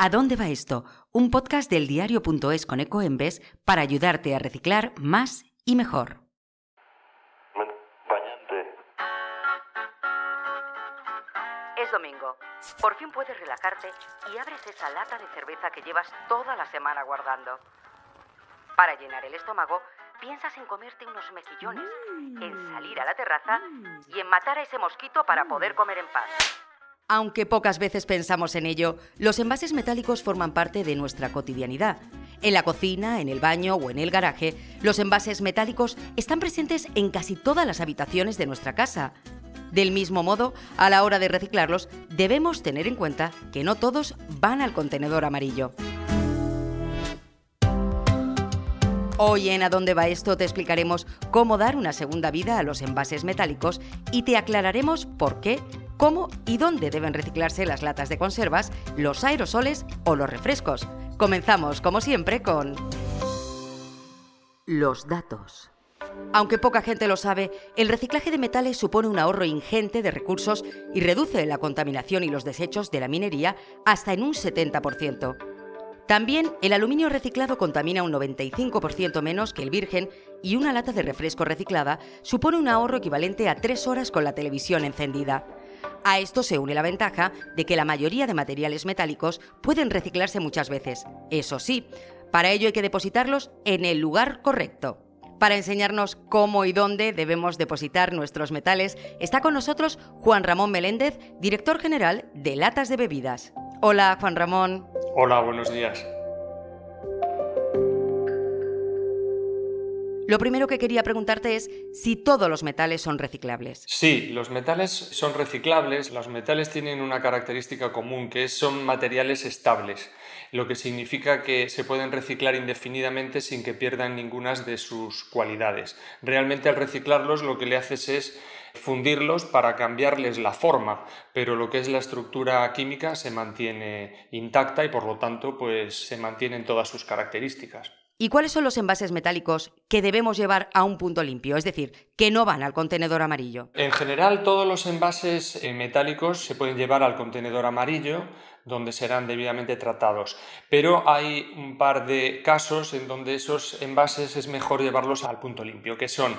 ¿A dónde va esto? Un podcast del diario.es con Ecoembes para ayudarte a reciclar más y mejor. Es domingo. Por fin puedes relajarte y abres esa lata de cerveza que llevas toda la semana guardando. Para llenar el estómago, piensas en comerte unos mejillones, en salir a la terraza y en matar a ese mosquito para poder comer en paz. Aunque pocas veces pensamos en ello, los envases metálicos forman parte de nuestra cotidianidad. En la cocina, en el baño o en el garaje, los envases metálicos están presentes en casi todas las habitaciones de nuestra casa. Del mismo modo, a la hora de reciclarlos, debemos tener en cuenta que no todos van al contenedor amarillo. Hoy en A dónde va esto te explicaremos cómo dar una segunda vida a los envases metálicos y te aclararemos por qué cómo y dónde deben reciclarse las latas de conservas, los aerosoles o los refrescos. Comenzamos, como siempre, con los datos. Aunque poca gente lo sabe, el reciclaje de metales supone un ahorro ingente de recursos y reduce la contaminación y los desechos de la minería hasta en un 70%. También el aluminio reciclado contamina un 95% menos que el virgen y una lata de refresco reciclada supone un ahorro equivalente a tres horas con la televisión encendida. A esto se une la ventaja de que la mayoría de materiales metálicos pueden reciclarse muchas veces. Eso sí, para ello hay que depositarlos en el lugar correcto. Para enseñarnos cómo y dónde debemos depositar nuestros metales, está con nosotros Juan Ramón Meléndez, director general de Latas de Bebidas. Hola, Juan Ramón. Hola, buenos días. Lo primero que quería preguntarte es si todos los metales son reciclables. Sí, los metales son reciclables. Los metales tienen una característica común, que son materiales estables, lo que significa que se pueden reciclar indefinidamente sin que pierdan ninguna de sus cualidades. Realmente al reciclarlos lo que le haces es fundirlos para cambiarles la forma, pero lo que es la estructura química se mantiene intacta y por lo tanto pues se mantienen todas sus características. ¿Y cuáles son los envases metálicos que debemos llevar a un punto limpio? Es decir, que no van al contenedor amarillo. En general, todos los envases eh, metálicos se pueden llevar al contenedor amarillo, donde serán debidamente tratados. Pero hay un par de casos en donde esos envases es mejor llevarlos al punto limpio, que son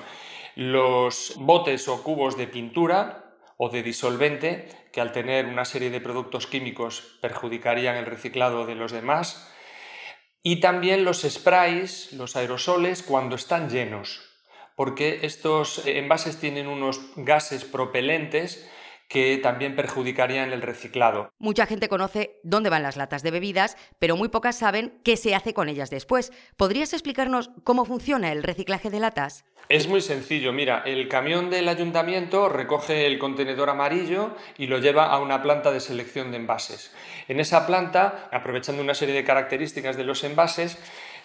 los botes o cubos de pintura o de disolvente, que al tener una serie de productos químicos perjudicarían el reciclado de los demás y también los sprays, los aerosoles, cuando están llenos, porque estos envases tienen unos gases propelentes que también perjudicarían el reciclado. Mucha gente conoce dónde van las latas de bebidas, pero muy pocas saben qué se hace con ellas después. ¿Podrías explicarnos cómo funciona el reciclaje de latas? Es muy sencillo, mira, el camión del ayuntamiento recoge el contenedor amarillo y lo lleva a una planta de selección de envases. En esa planta, aprovechando una serie de características de los envases,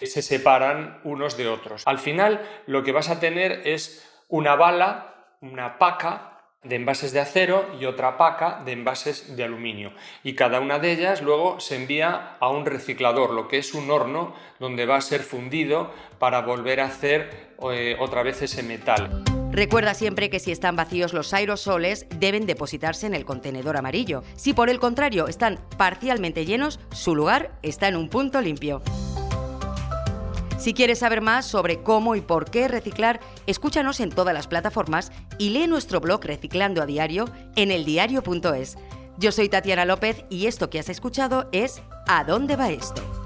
se separan unos de otros. Al final, lo que vas a tener es una bala, una paca de envases de acero y otra paca de envases de aluminio. Y cada una de ellas luego se envía a un reciclador, lo que es un horno donde va a ser fundido para volver a hacer eh, otra vez ese metal. Recuerda siempre que si están vacíos los aerosoles deben depositarse en el contenedor amarillo. Si por el contrario están parcialmente llenos, su lugar está en un punto limpio. Si quieres saber más sobre cómo y por qué reciclar, escúchanos en todas las plataformas y lee nuestro blog Reciclando a Diario en eldiario.es. Yo soy Tatiana López y esto que has escuchado es ¿A dónde va esto?